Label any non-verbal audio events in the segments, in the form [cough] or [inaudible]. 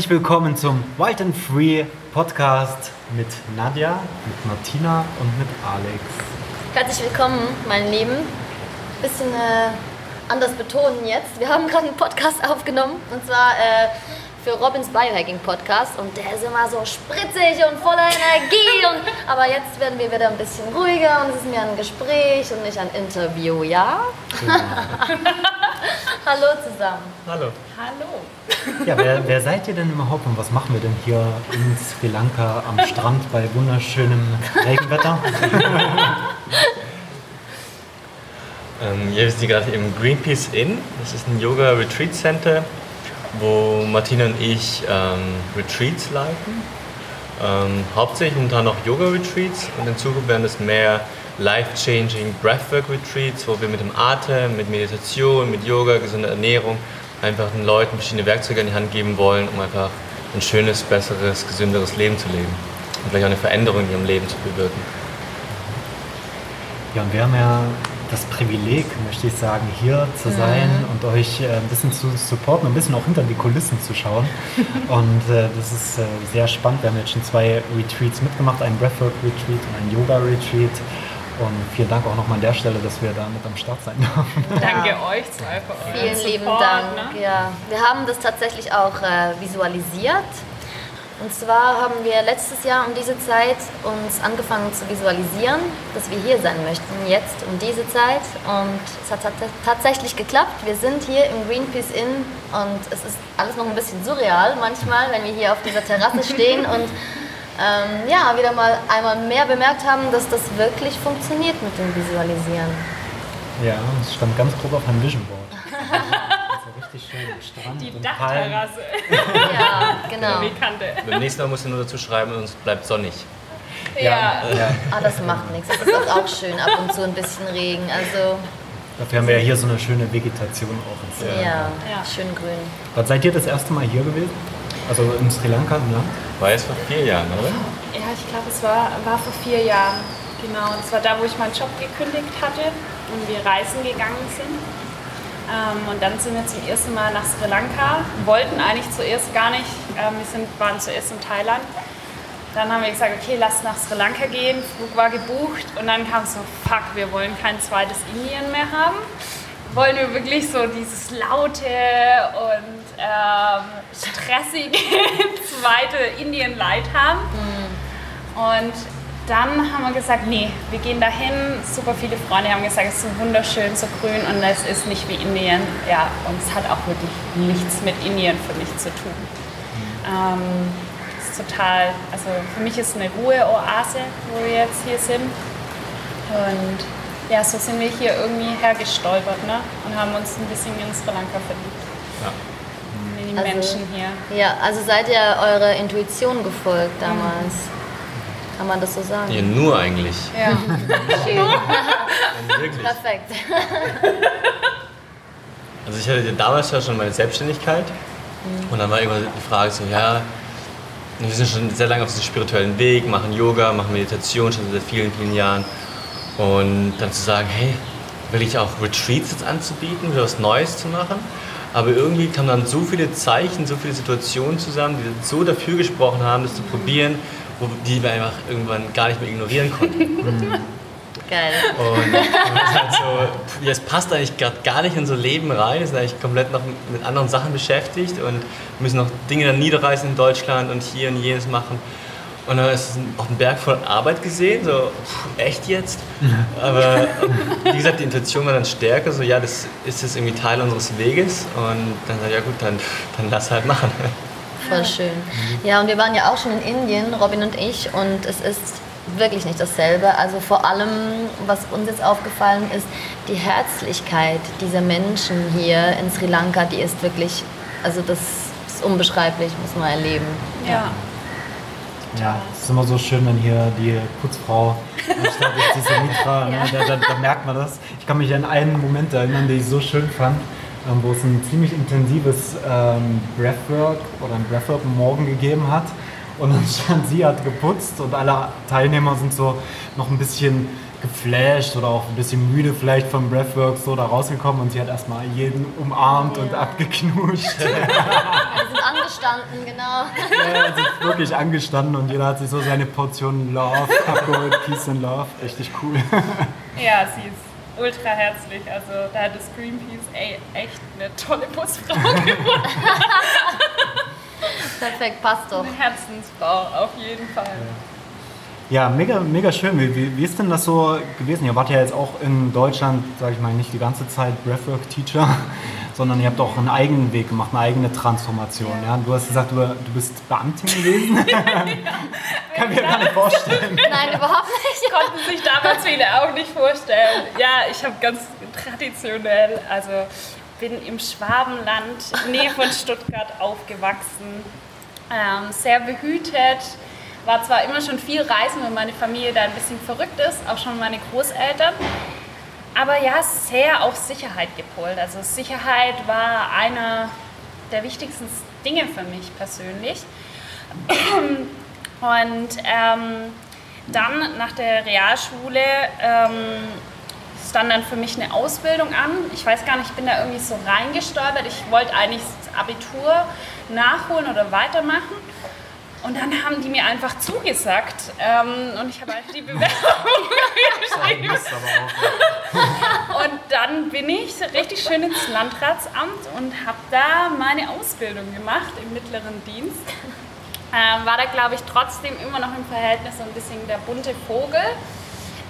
Herzlich willkommen zum Wild and Free Podcast mit Nadja, mit Martina und mit Alex. Herzlich willkommen, mein Lieben. Bisschen äh, anders betonen jetzt. Wir haben gerade einen Podcast aufgenommen und zwar äh, für Robins Biohacking Podcast und der ist immer so spritzig und voller Energie. [laughs] Und, aber jetzt werden wir wieder ein bisschen ruhiger und es ist mir ein Gespräch und nicht ein Interview, ja? Genau. [laughs] Hallo zusammen. Hallo. Hallo. Ja, wer, wer, seid ihr denn überhaupt und was machen wir denn hier in Sri Lanka am Strand bei wunderschönem Regenwetter? [laughs] ähm, wir sind gerade im Greenpeace Inn. Das ist ein Yoga Retreat Center wo Martina und ich ähm, Retreats leiten. Ähm, hauptsächlich momentan noch Yoga-Retreats und in Zukunft werden es mehr life-changing Breathwork-Retreats, wo wir mit dem Atem, mit Meditation, mit Yoga, gesunder Ernährung einfach den Leuten verschiedene Werkzeuge in die Hand geben wollen, um einfach ein schönes, besseres, gesünderes Leben zu leben und vielleicht auch eine Veränderung in ihrem Leben zu bewirken. Ja, und wir haben ja das Privileg, möchte ich sagen, hier zu sein mhm. und euch äh, ein bisschen zu supporten, ein bisschen auch hinter die Kulissen zu schauen. [laughs] und äh, das ist äh, sehr spannend. Wir haben jetzt schon zwei Retreats mitgemacht, einen Breathwork-Retreat und einen Yoga-Retreat. Und vielen Dank auch nochmal an der Stelle, dass wir da mit am Start sein dürfen. Danke euch zwei für euren Vielen Support, lieben Dank. Ne? Ja. Wir haben das tatsächlich auch äh, visualisiert und zwar haben wir letztes Jahr um diese Zeit uns angefangen zu visualisieren, dass wir hier sein möchten, jetzt um diese Zeit. Und es hat tatsächlich geklappt. Wir sind hier im Greenpeace Inn und es ist alles noch ein bisschen surreal manchmal, wenn wir hier auf dieser Terrasse stehen und ähm, ja, wieder mal einmal mehr bemerkt haben, dass das wirklich funktioniert mit dem Visualisieren. Ja, es stand ganz grob auf einem Vision Board. [laughs] richtig schön Strand Die Dachterrasse. [laughs] ja, genau. Beim nächsten Mal musst du nur dazu schreiben, und es bleibt sonnig. Ja. ja. Ah, das macht nichts. Das ist auch schön, ab und zu ein bisschen Regen. Also Dafür haben wir ja hier so eine schöne Vegetation auch. Ja, ja, schön grün. Was seid ihr das erste Mal hier gewesen? Also in Sri Lanka im Land? War es vor vier Jahren, oder? Ja, ich glaube, es war, war vor vier Jahren. Genau. Das war da, wo ich meinen Job gekündigt hatte und wir reisen gegangen sind. Ähm, und dann sind wir zum ersten Mal nach Sri Lanka, wollten eigentlich zuerst gar nicht, ähm, wir sind, waren zuerst in Thailand. Dann haben wir gesagt, okay, lass nach Sri Lanka gehen, Flug war gebucht und dann kam so, fuck, wir wollen kein zweites Indien mehr haben. Wollen wir wirklich so dieses laute und ähm, stressige [laughs] zweite Indien-Light haben. Mhm. Und dann haben wir gesagt, nee, wir gehen dahin. Super viele Freunde haben gesagt, es ist so wunderschön, so grün und es ist nicht wie Indien. Ja, und es hat auch wirklich nichts mit Indien für mich zu tun. Ähm, ist total, also für mich ist es eine Ruheoase, wo wir jetzt hier sind. Und ja, so sind wir hier irgendwie hergestolpert ne? und haben uns ein bisschen in Sri Lanka verliebt. Ja. Die also, Menschen hier. Ja, also seid ihr eurer Intuition gefolgt damals? Mhm. Kann man das so sagen? Ja, nur eigentlich. Ja. [laughs] Schön. wirklich. Perfekt. [laughs] Also ich hatte damals ja schon meine Selbstständigkeit mhm. und dann war irgendwann die Frage so, ja, wir sind schon sehr lange auf diesem spirituellen Weg, machen Yoga, machen Meditation schon seit vielen, vielen Jahren und dann zu sagen, hey, will ich auch Retreats jetzt anzubieten, wieder was Neues zu machen? Aber irgendwie kamen dann so viele Zeichen, so viele Situationen zusammen, die so dafür gesprochen haben, das zu probieren, die wir einfach irgendwann gar nicht mehr ignorieren konnten. [laughs] Geil. Und, und halt so, es passt eigentlich gar nicht in unser Leben rein, wir sind eigentlich komplett noch mit anderen Sachen beschäftigt und müssen noch Dinge dann niederreißen in Deutschland und hier und jenes machen. Und dann ist es auch ein Berg voll Arbeit gesehen, so, pff, echt jetzt? Aber wie gesagt, die Intuition war dann stärker, so, ja, das ist jetzt irgendwie Teil unseres Weges. Und dann sag ich, ja gut, dann, dann lass halt machen. Voll schön. Ja, und wir waren ja auch schon in Indien, Robin und ich, und es ist wirklich nicht dasselbe. Also vor allem, was uns jetzt aufgefallen ist, die Herzlichkeit dieser Menschen hier in Sri Lanka, die ist wirklich, also das ist unbeschreiblich, muss man erleben. Ja. Ja, es ist immer so schön, wenn hier die Putzfrau anstatt ist diese Mitra, ne? da, da, da, merkt man das. Ich kann mich an einen Moment erinnern, den ich so schön fand. Ähm, wo es ein ziemlich intensives ähm, Breathwork oder ein Breathwork morgen gegeben hat. Und dann stand sie, hat geputzt und alle Teilnehmer sind so noch ein bisschen geflasht oder auch ein bisschen müde vielleicht vom Breathwork so da rausgekommen und sie hat erstmal jeden umarmt ja. und abgeknuscht. [laughs] Wir sind angestanden, genau. [laughs] Ja, er ist wirklich angestanden und jeder hat sich so seine Portion Love abgeholt, Peace and Love. Richtig cool. [laughs] Ja, sie ist ultra herzlich. Also da hat das Greenpeace ey, echt eine tolle Putzfrau gefunden. Perfekt, passt doch. Eine Herzensfrau, auf jeden Fall. Ja, mega, mega schön. Wie, wie, wie ist denn das so gewesen? Ihr wart ja jetzt auch in Deutschland, sage ich mal, nicht die ganze Zeit Breathwork-Teacher, [laughs] sondern ihr habt auch einen eigenen Weg gemacht, eine eigene Transformation. Ja. Du hast gesagt, du, du bist Beamtin gewesen. [laughs] Kann mir gar nicht vorstellen. Nein, überhaupt nicht. [laughs] Konnten sich damals viele auch nicht vorstellen. Ja, ich habe ganz traditionell, also bin im Schwabenland, Nähe von Stuttgart aufgewachsen, ähm, sehr behütet war zwar immer schon viel reisen, weil meine Familie da ein bisschen verrückt ist, auch schon meine Großeltern. Aber ja, sehr auf Sicherheit gepolt. Also Sicherheit war einer der wichtigsten Dinge für mich persönlich. Und ähm, dann nach der Realschule ähm, stand dann für mich eine Ausbildung an. Ich weiß gar nicht, ich bin da irgendwie so reingestolpert. Ich wollte eigentlich das Abitur nachholen oder weitermachen. Und dann haben die mir einfach zugesagt ähm, und ich habe halt die Bewerbung [laughs] geschrieben. und dann bin ich richtig schön ins Landratsamt und habe da meine Ausbildung gemacht im mittleren Dienst. Ähm, war da, glaube ich, trotzdem immer noch im Verhältnis so ein bisschen der bunte Vogel.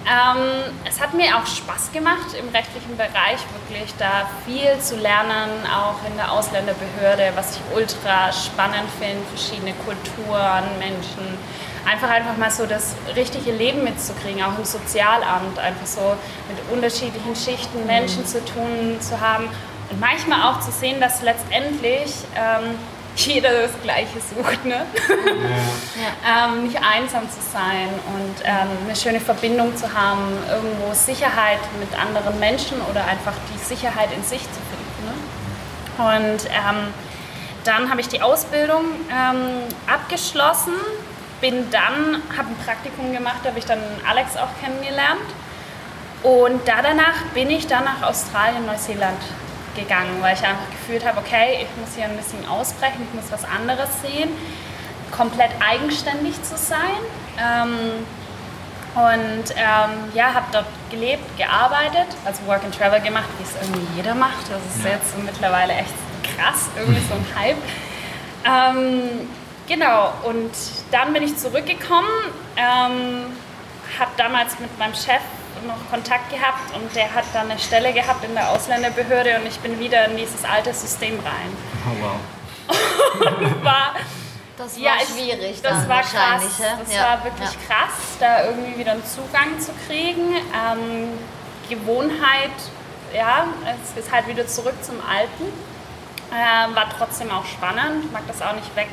Ähm, es hat mir auch Spaß gemacht, im rechtlichen Bereich wirklich da viel zu lernen, auch in der Ausländerbehörde, was ich ultra spannend finde, verschiedene Kulturen, Menschen. Einfach einfach mal so das richtige Leben mitzukriegen, auch im Sozialamt, einfach so mit unterschiedlichen Schichten Menschen mhm. zu tun zu haben und manchmal auch zu sehen, dass letztendlich ähm, [laughs] jeder das Gleiche sucht, ne? Ja. [laughs] ähm, nicht einsam zu sein und ähm, eine schöne Verbindung zu haben, irgendwo Sicherheit mit anderen Menschen oder einfach die Sicherheit in sich zu finden. Ne? Und ähm, dann habe ich die Ausbildung ähm, abgeschlossen, bin dann, habe ein Praktikum gemacht, da habe ich dann Alex auch kennengelernt. Und da danach bin ich dann nach Australien, Neuseeland gegangen, weil ich einfach gefühlt habe, okay, ich muss hier ein bisschen ausbrechen, ich muss was anderes sehen, komplett eigenständig zu sein. Ähm, und ähm, ja, habe dort gelebt, gearbeitet, also Work and Travel gemacht, wie es irgendwie jeder macht. Das ist ja. jetzt mittlerweile echt krass, irgendwie so ein [laughs] Hype. Ähm, genau, und dann bin ich zurückgekommen, ähm, habe damals mit meinem Chef noch Kontakt gehabt und der hat dann eine Stelle gehabt in der Ausländerbehörde und ich bin wieder in dieses alte System rein. Oh, wow. und [laughs] war, das war ja, schwierig. Das war krass. Das ja. war wirklich ja. krass, da irgendwie wieder einen Zugang zu kriegen. Ähm, Gewohnheit, ja, es ist halt wieder zurück zum Alten. Ähm, war trotzdem auch spannend, mag das auch nicht weg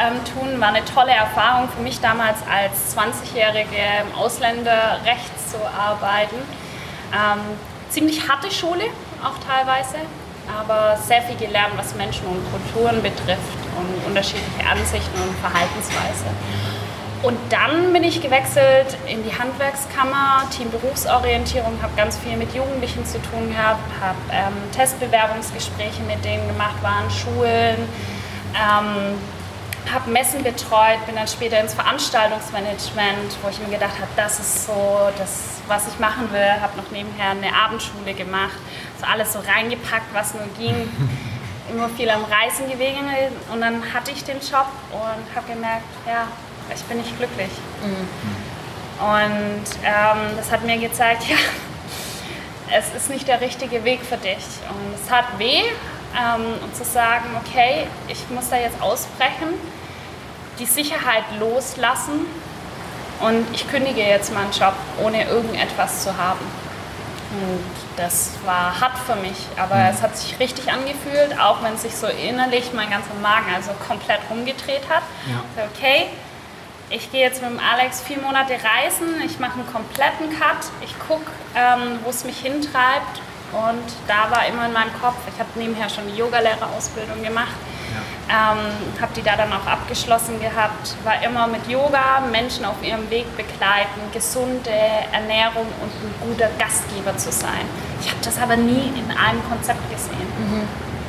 ähm, tun. War eine tolle Erfahrung für mich damals als 20-Jährige im Ausländerrecht zu arbeiten. Ähm, ziemlich harte Schule auch teilweise, aber sehr viel gelernt, was Menschen und Kulturen betrifft und unterschiedliche Ansichten und Verhaltensweise. Und dann bin ich gewechselt in die Handwerkskammer, Team Berufsorientierung, habe ganz viel mit Jugendlichen zu tun gehabt, habe ähm, Testbewerbungsgespräche mit denen gemacht, waren Schulen, ähm, habe Messen betreut, bin dann später ins Veranstaltungsmanagement, wo ich mir gedacht habe, das ist so das, was ich machen will. Habe noch nebenher eine Abendschule gemacht, so alles so reingepackt, was nur ging. [laughs] Immer viel am Reisen gewesen und dann hatte ich den Job und habe gemerkt, ja, ich bin nicht glücklich. Mhm. Und ähm, das hat mir gezeigt, [laughs] ja, es ist nicht der richtige Weg für dich. Und es hat weh, ähm, und zu sagen, okay, ich muss da jetzt ausbrechen, die Sicherheit loslassen und ich kündige jetzt meinen Job, ohne irgendetwas zu haben. Und das war hart für mich, aber mhm. es hat sich richtig angefühlt, auch wenn sich so innerlich mein ganzer Magen also komplett rumgedreht hat. Ja. Okay, ich gehe jetzt mit dem Alex vier Monate reisen, ich mache einen kompletten Cut, ich gucke, ähm, wo es mich hintreibt und da war immer in meinem Kopf, ich habe nebenher schon die Yogalehrerausbildung gemacht, ja. ähm, habe die da dann auch abgeschlossen gehabt, war immer mit Yoga, Menschen auf ihrem Weg begleiten, gesunde Ernährung und ein guter Gastgeber zu sein. Ich habe das aber nie in einem Konzept gesehen. Mhm.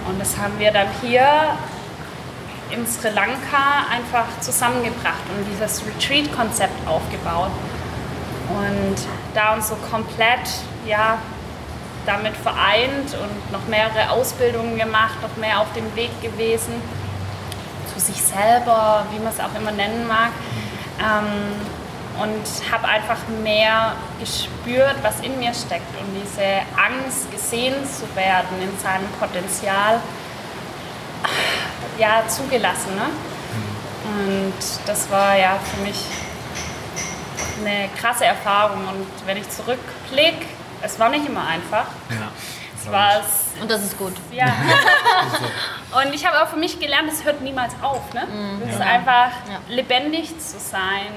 Und das haben wir dann hier in Sri Lanka einfach zusammengebracht und dieses Retreat-Konzept aufgebaut. Und da uns so komplett ja, damit vereint und noch mehrere Ausbildungen gemacht, noch mehr auf dem Weg gewesen zu sich selber, wie man es auch immer nennen mag. Ähm, und habe einfach mehr gespürt, was in mir steckt und diese Angst, gesehen zu werden in seinem Potenzial, ja, zugelassen. Ne? Und das war ja für mich eine krasse Erfahrung. Und wenn ich zurückblicke, es war nicht immer einfach. Ja. Es war Und das ist gut. ja. [laughs] [laughs] Und ich habe auch für mich gelernt, es hört niemals auf. Ne? Es ist einfach Ja. lebendig zu sein.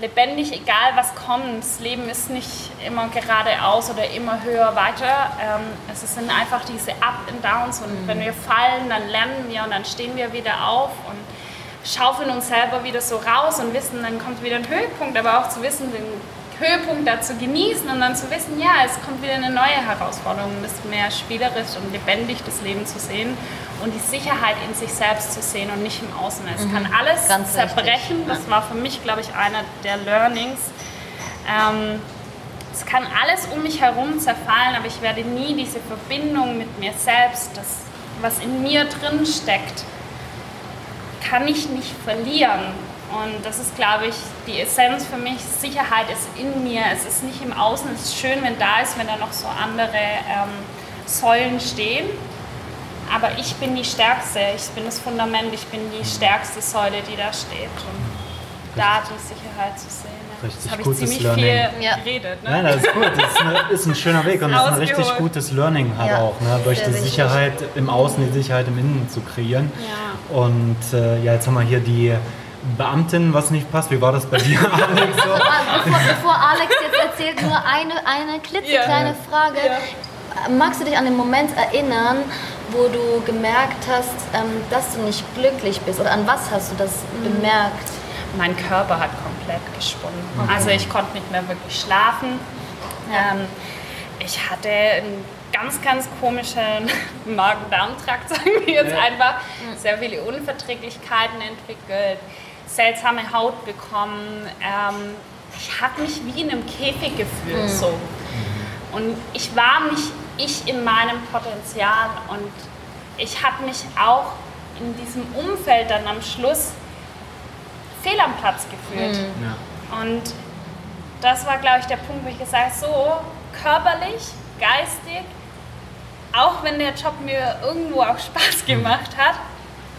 Lebendig, egal was kommt. Das Leben ist nicht immer geradeaus oder immer höher, weiter. Ähm, es sind einfach diese Up and Downs. Und wenn wir fallen, dann lernen wir und dann stehen wir wieder auf und schaufeln uns selber wieder so raus und wissen, dann kommt wieder ein Höhepunkt. Aber auch zu wissen, den Höhepunkt da zu genießen und dann zu wissen, ja, es kommt wieder eine neue Herausforderung, das mehr spielerisch und lebendig das Leben zu sehen und die Sicherheit in sich selbst zu sehen und nicht im Außen. Es kann alles Ganz zerbrechen. Das war für mich, glaube ich, einer der Learnings. Ähm, es kann alles um mich herum zerfallen, aber ich werde nie diese Verbindung mit mir selbst, das, was in mir drin steckt, kann ich nicht verlieren. Und das ist, glaube ich, die Essenz für mich. Sicherheit ist in mir. Es ist nicht im Außen. Es ist schön, wenn da ist, wenn da noch so andere ähm, Säulen stehen. Aber ich bin die Stärkste. Ich bin das Fundament. Ich bin die stärkste Säule, die da steht. Und da die Sicherheit zu sehen. Ja. Richtig habe ich ziemlich Learning. viel Ja. geredet. Ne? Nein, das ist gut. Das ist, eine, ist ein schöner Weg und das ist ein richtig gutes Learning halt Ja, auch, ne? durch sehr die wichtig. Sicherheit im Außen, die Sicherheit im Innen zu kreieren. Ja. Und äh, ja, jetzt haben wir hier die Beamtin, was nicht passt. Wie war das bei dir, [laughs] Alex? Ah, Bevor, bevor Alex jetzt erzählt, nur eine, eine klitzekleine Ja. Frage. Magst du dich an den Moment erinnern, wo du gemerkt hast, ähm, dass du nicht glücklich bist? Oder an was hast du das bemerkt? mein Körper hat komplett gesponnen. Also ich konnte nicht mehr wirklich schlafen. Ähm, ich hatte einen ganz, ganz komischen [laughs] Magen-Darm-Trakt, [laughs] sagen wir jetzt einfach. Sehr viele Unverträglichkeiten entwickelt, seltsame Haut bekommen. Ähm, ich habe mich wie in einem Käfig gefühlt. So. Und ich war nicht ich in meinem Potenzial und ich habe mich auch in diesem Umfeld dann am Schluss fehl am Platz gefühlt. Ja. Und das war, glaube ich, der Punkt, wo ich gesagt habe, so körperlich, geistig, auch wenn der Job mir irgendwo auch Spaß gemacht hat,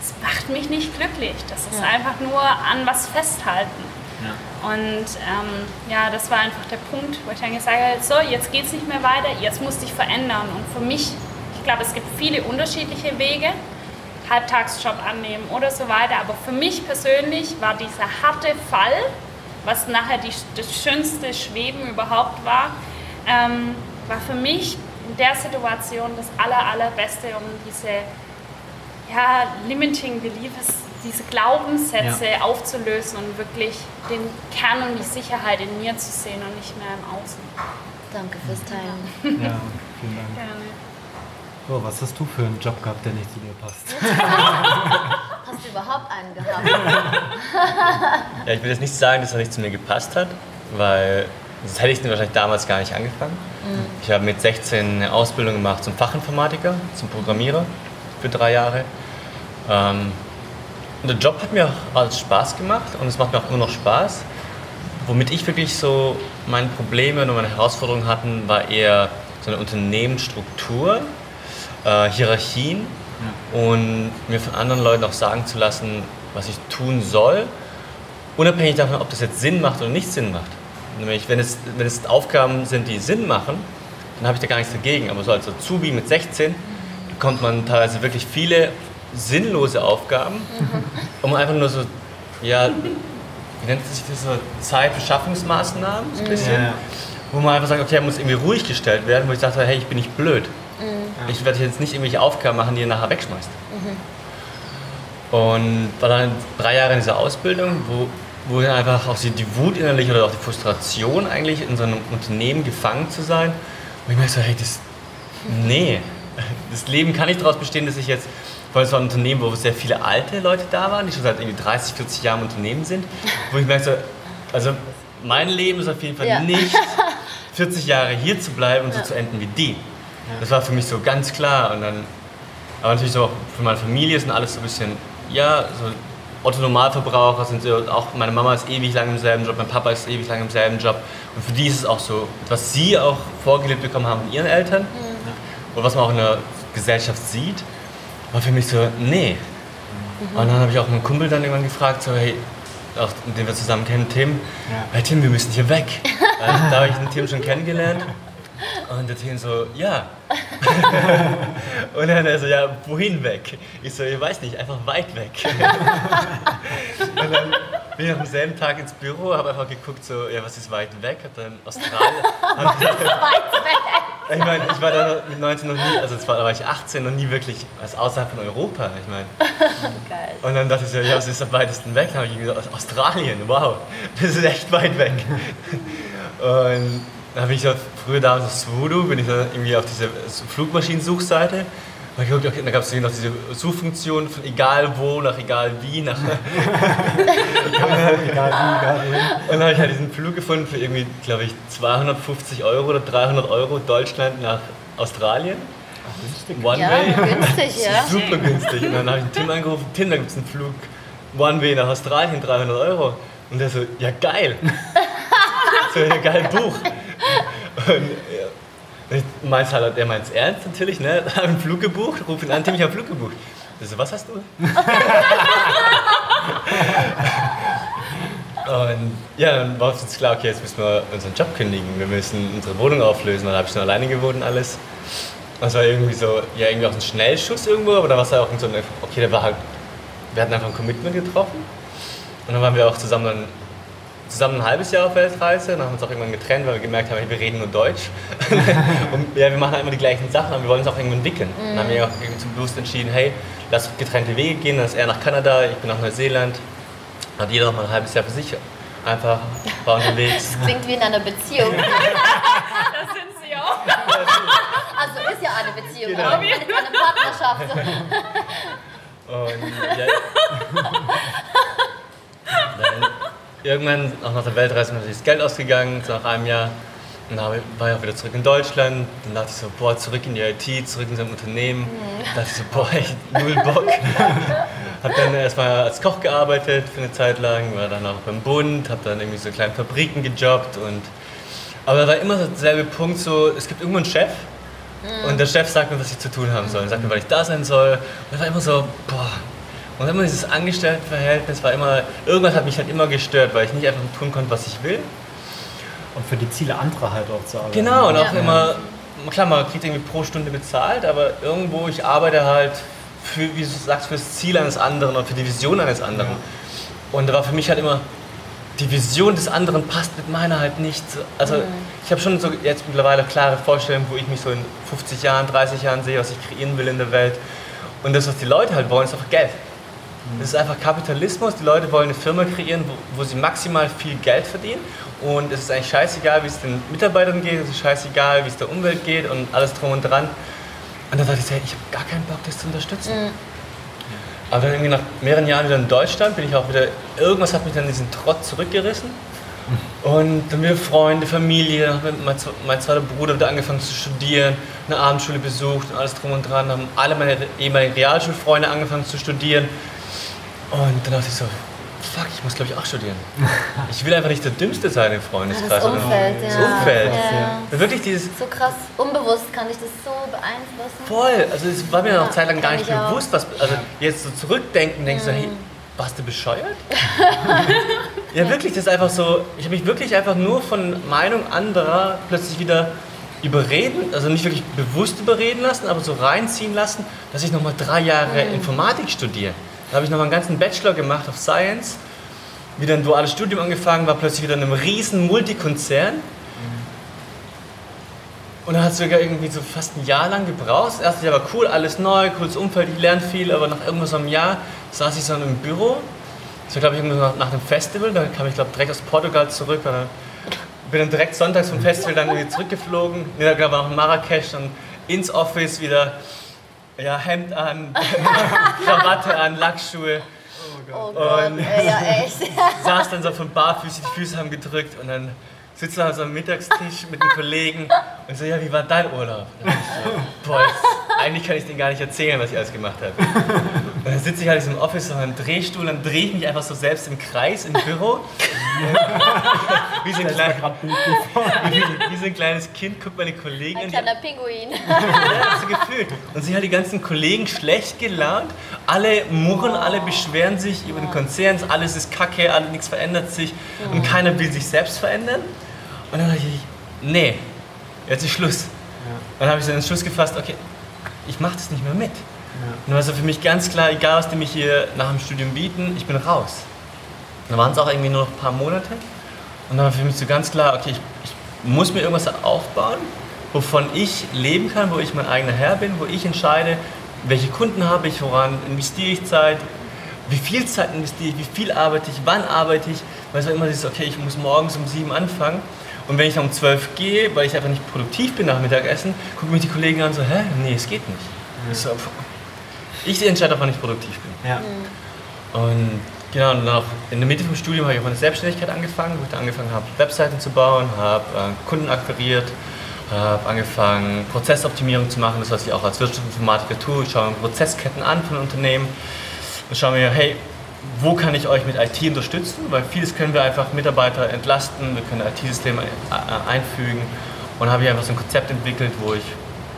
es macht mich nicht glücklich. Das ist Ja. einfach nur an was festhalten. Ja. Und ähm, ja, das war einfach der Punkt, wo ich dann gesagt habe, so, jetzt geht es nicht mehr weiter, jetzt muss dich verändern. Und für mich, ich glaube, es gibt viele unterschiedliche Wege, Halbtagsjob annehmen oder so weiter. Aber für mich persönlich war dieser harte Fall, was nachher die, das schönste Schweben überhaupt war, ähm, war für mich in der Situation das aller, allerbeste, um diese ja, limiting beliefs, diese Glaubenssätze Ja. aufzulösen und wirklich den Kern und die Sicherheit in mir zu sehen und nicht mehr im Außen. Danke fürs Teilen. ja, vielen Dank. Gerne. So, was hast du für einen Job gehabt, der nicht zu dir passt? [laughs] Hast du überhaupt einen gehabt? [laughs] Ja, ich will jetzt nicht sagen, dass er nicht zu mir gepasst hat, weil das hätte ich wahrscheinlich damals gar nicht angefangen. Ich habe mit 16 eine Ausbildung gemacht zum Fachinformatiker, zum Programmierer für drei Jahre. Ähm, und der Job hat mir auch alles Spaß gemacht und es macht mir auch immer noch Spaß. Womit ich wirklich so meine Probleme und meine Herausforderungen hatten, war eher so eine Unternehmensstruktur, äh, Hierarchien und mir von anderen Leuten auch sagen zu lassen, was ich tun soll, unabhängig davon, ob das jetzt Sinn macht oder nicht Sinn macht. Nämlich, wenn es, wenn es Aufgaben sind, die Sinn machen, dann habe ich da gar nichts dagegen. Aber so als Azubi mit 16 bekommt man teilweise wirklich viele sinnlose Aufgaben, um einfach nur so, ja, wie nennt sich das so, Zeitbeschaffungsmaßnahmen, so ein bisschen. Ja. Wo man einfach sagt, okay, er muss irgendwie ruhig gestellt werden, wo ich dachte, hey, ich bin nicht blöd. Ich werde jetzt nicht irgendwelche Aufgaben machen, die ihr nachher wegschmeißt. Und war dann drei Jahre in dieser Ausbildung, wo, wo dann einfach auch die, die Wut innerlich oder auch die Frustration eigentlich in so einem Unternehmen gefangen zu sein. Und ich merke so, hey, das, nee, das Leben kann nicht daraus bestehen, dass ich jetzt Weil es war ein Unternehmen, wo sehr viele alte Leute da waren, die schon seit irgendwie 30, 40 Jahren im Unternehmen sind. Wo ich merke, so, also mein Leben ist auf jeden Fall Ja. nicht [laughs] 40 Jahre hier zu bleiben und so zu enden wie die. Das war für mich so ganz klar. Und dann, aber natürlich so auch für meine Familie sind alles so ein bisschen, ja, so Otto Normalverbraucher sind so, auch meine Mama ist ewig lang im selben Job, mein Papa ist ewig lang im selben Job. Und für die ist es auch so, was sie auch vorgelebt bekommen haben von ihren Eltern und was man auch in der Gesellschaft sieht, war für mich so, nee. Und dann habe ich auch einen Kumpel dann irgendwann gefragt, so, hey, auch, den wir zusammen kennen, Tim, Ja. hey Tim, wir müssen hier weg. Also, [laughs] da habe ich den Tim schon kennengelernt. Und der Tim so, ja. [laughs] und dann er so, ja, wohin weg? Ich so, ich weiß nicht, einfach weit weg. [laughs] und dann bin ich am selben Tag ins Büro, habe einfach geguckt, so, ja, was ist weit weg? Hab dann Australien. [laughs] hab, ich meine, ich war da mit 19 noch nie, also zwar war ich 18, noch nie wirklich also außerhalb von Europa. Ich meine, Geil. und dann dachte ich so, ja, was ist am weitesten weg? Dann habe ich gesagt, Australien, wow, das ist echt weit weg. Und dann habe ich ja früher damals auf Swoodoo, bin ich dann irgendwie auf diese Flugmaschinensuchseite. Und geguckt, okay, da gab es noch diese Suchfunktion von egal wo nach egal wie. Nach, [laughs] Egal wie, egal wohin. und dann habe ich halt diesen Flug gefunden für irgendwie, glaube ich, 250 Euro oder 300 Euro Deutschland nach Australien. One Ja, Way. günstig, ja. [laughs] Super günstig. Und dann habe ich den Tim angerufen, Tim, da gibt es einen Flug One Way nach Australien, 300 Euro. Und der so, ja geil. [laughs] so, ja geil, Buch. Und ich meins halt, der meint es ernst natürlich, ne? [laughs] Habe einen Flug gebucht, ruf ihn an, Tim, ich habe einen Flug gebucht. Der so, was hast du? [laughs] Und ja, dann war uns klar, okay, jetzt müssen wir unseren Job kündigen. Wir müssen unsere Wohnung auflösen. Dann habe ich schon alleine gewohnt und alles. Das war irgendwie so, ja, irgendwie auch ein Schnellschuss irgendwo, aber da war es halt auch so ein, okay, da war halt, wir hatten einfach ein Commitment getroffen. Und dann waren wir auch zusammen dann, zusammen ein halbes Jahr auf Weltreise. Dann haben wir uns auch irgendwann getrennt, weil wir gemerkt haben, wir reden nur Deutsch. [laughs] und ja, wir machen halt immer die gleichen Sachen, aber wir wollen uns auch irgendwann entwickeln. Dann haben wir auch irgendwie zum bewusst entschieden, hey, lass getrennte Wege gehen. Dann ist er nach Kanada, ich bin nach Neuseeland. Hat jeder noch mal ein halbes Jahr für sich einfach, war unterwegs. Klingt wie in einer Beziehung. [laughs] Das sind sie auch. Also ist ja eine Beziehung, Genau. aber eine, eine Partnerschaft. Und ja. [laughs] irgendwann, auch nach der Weltreise, ist das Geld ausgegangen, so nach einem Jahr. Und dann war ich auch wieder zurück in Deutschland. Dann dachte ich so, boah, zurück in die IT, zurück in so ein Unternehmen. dachte ich so, boah, echt null Bock. [laughs] Hab dann erstmal als Koch gearbeitet für eine Zeit lang, war dann auch beim Bund, hab dann irgendwie so kleine Fabriken gejobbt und aber da war immer so derselbe Punkt, so, es gibt irgendwo einen Chef und der Chef sagt mir, was ich zu tun haben soll. Sagt mir, wann ich da sein soll. Und das war immer so, boah. Und immer dieses Angestelltenverhältnis war immer, irgendwas hat mich halt immer gestört, weil ich nicht einfach tun konnte, was ich will. Und für die Ziele anderer halt auch zu arbeiten. Genau, und auch Ja. immer, klar, man kriegt irgendwie pro Stunde bezahlt, aber irgendwo, ich arbeite halt für, wie du sagst, für das Ziel eines anderen oder für die Vision eines anderen. Und da war für mich halt immer, die Vision des anderen passt mit meiner halt nicht. Also ich habe schon so jetzt mittlerweile klare Vorstellungen, wo ich mich so in 50 Jahren, 30 Jahren sehe, was ich kreieren will in der Welt. Und das, was die Leute halt wollen, ist einfach Geld. Das ist einfach Kapitalismus. Die Leute wollen eine Firma kreieren, wo, wo sie maximal viel Geld verdienen. Und es ist eigentlich scheißegal, wie es den Mitarbeitern geht, es ist scheißegal, wie es der Umwelt geht und alles drum und dran. Und dann dachte ich, hey, ich habe gar keinen Bock, das zu unterstützen. Aber dann irgendwie nach mehreren Jahren wieder in Deutschland bin ich auch wieder, irgendwas hat mich dann in diesen Trott zurückgerissen. Und dann wieder Freunde, Familie, hat mein, mein zweiter Bruder wieder angefangen zu studieren, eine Abendschule besucht und alles drum und dran. Haben alle meine ehemaligen Realschulfreunde angefangen zu studieren. Und dann dachte ich so, fuck, ich muss glaube ich auch studieren. Ich will einfach nicht der Dümmste sein im Freundeskreis. Das Umfeld, Das ja. Umfeld. Ja. Wirklich dieses, So krass, unbewusst kann ich das so beeinflussen. Voll, also es war mir Ja, noch Zeit lang gar nicht ich bewusst, was, also jetzt so zurückdenken, denkst du, hey, warst du bescheuert? [laughs] ja wirklich, das ist einfach so, ich habe mich wirklich einfach nur von Meinung anderer plötzlich wieder überreden, also nicht wirklich bewusst überreden lassen, aber so reinziehen lassen, dass ich nochmal drei Jahre Informatik studiere. Da habe ich nochmal einen ganzen Bachelor gemacht auf Science, wieder ein duales Studium angefangen, war plötzlich wieder in einem riesen Multikonzern und dann hat es sogar irgendwie so fast ein Jahr lang gebraucht. Das erste Jahr war cool, alles neu, cooles Umfeld, ich lerne viel, aber nach irgendwas so einem Jahr saß ich so in einem Büro. Das war, glaube ich, irgendwie nach, einem Festival. Da kam ich, glaube direkt aus Portugal zurück. Dann, bin dann direkt sonntags vom Festival dann irgendwie zurückgeflogen. Nee, da war noch in Marrakesch, dann ins Office wieder ja, Hemd an, [laughs] Krawatte an, Lackschuhe. Oh Gott, Und- ey, ja echt. [laughs] Saß dann so von Barfüße, die Füße haben gedrückt und dann sitzt er an so einem Mittagstisch mit einem Kollegen und so, ja, wie war dein Urlaub? Und dann ich so, Boah, eigentlich kann ich denen gar nicht erzählen, was ich alles gemacht habe. Und [laughs] dann sitze ich halt in diesem Office so einem Drehstuhl, dann drehe ich mich einfach so selbst im Kreis im Büro. [laughs] wie, so ein klein, wie, [laughs] wie so ein kleines Kind guckt meine Kollegen Ein kleiner Pinguin. ja, so gefühlt. Und sie hat die ganzen Kollegen schlecht gelaunt. Alle murren, alle beschweren sich über den Konzern. Alles ist kacke, nichts verändert sich. Und keiner will sich selbst verändern. Und dann dachte ich, nee, jetzt ist Schluss. Und dann habe ich so den Schluss gefasst, okay, ich mache das nicht mehr mit. Und dann war für mich ganz klar, egal was die mich hier nach dem Studium bieten, ich bin raus. Und dann waren es auch irgendwie nur noch ein paar Monate. Und dann war für mich so ganz klar, okay, ich, ich muss mir irgendwas aufbauen, wovon ich leben kann, wo ich mein eigener Herr bin, wo ich entscheide, welche Kunden habe ich, woran investiere ich Zeit, wie viel Zeit investiere ich, wie viel arbeite ich, wann arbeite ich. Weil es war immer dieses, okay, ich muss morgens um sieben anfangen. Und wenn ich dann um zwölf gehe, weil ich einfach nicht produktiv bin nach Mittagessen, gucken mich die Kollegen an so, hä? Nee, es geht nicht. Pff. ich entscheide, wann ich produktiv bin. Ja. Und genau, und dann auch in der Mitte vom Studium habe ich auch meine Selbstständigkeit angefangen, wo ich dann angefangen habe, Webseiten zu bauen, habe äh, Kunden akquiriert, habe angefangen, Prozessoptimierung zu machen, das was ich auch als Wirtschaftsinformatiker tue. Ich schaue mir Prozessketten an von Unternehmen und schaue mir, hey, wo kann ich euch mit IT unterstützen? Weil vieles können wir einfach Mitarbeiter entlasten, wir können IT-Systeme äh, einfügen. Und habe ich einfach so ein Konzept entwickelt, wo ich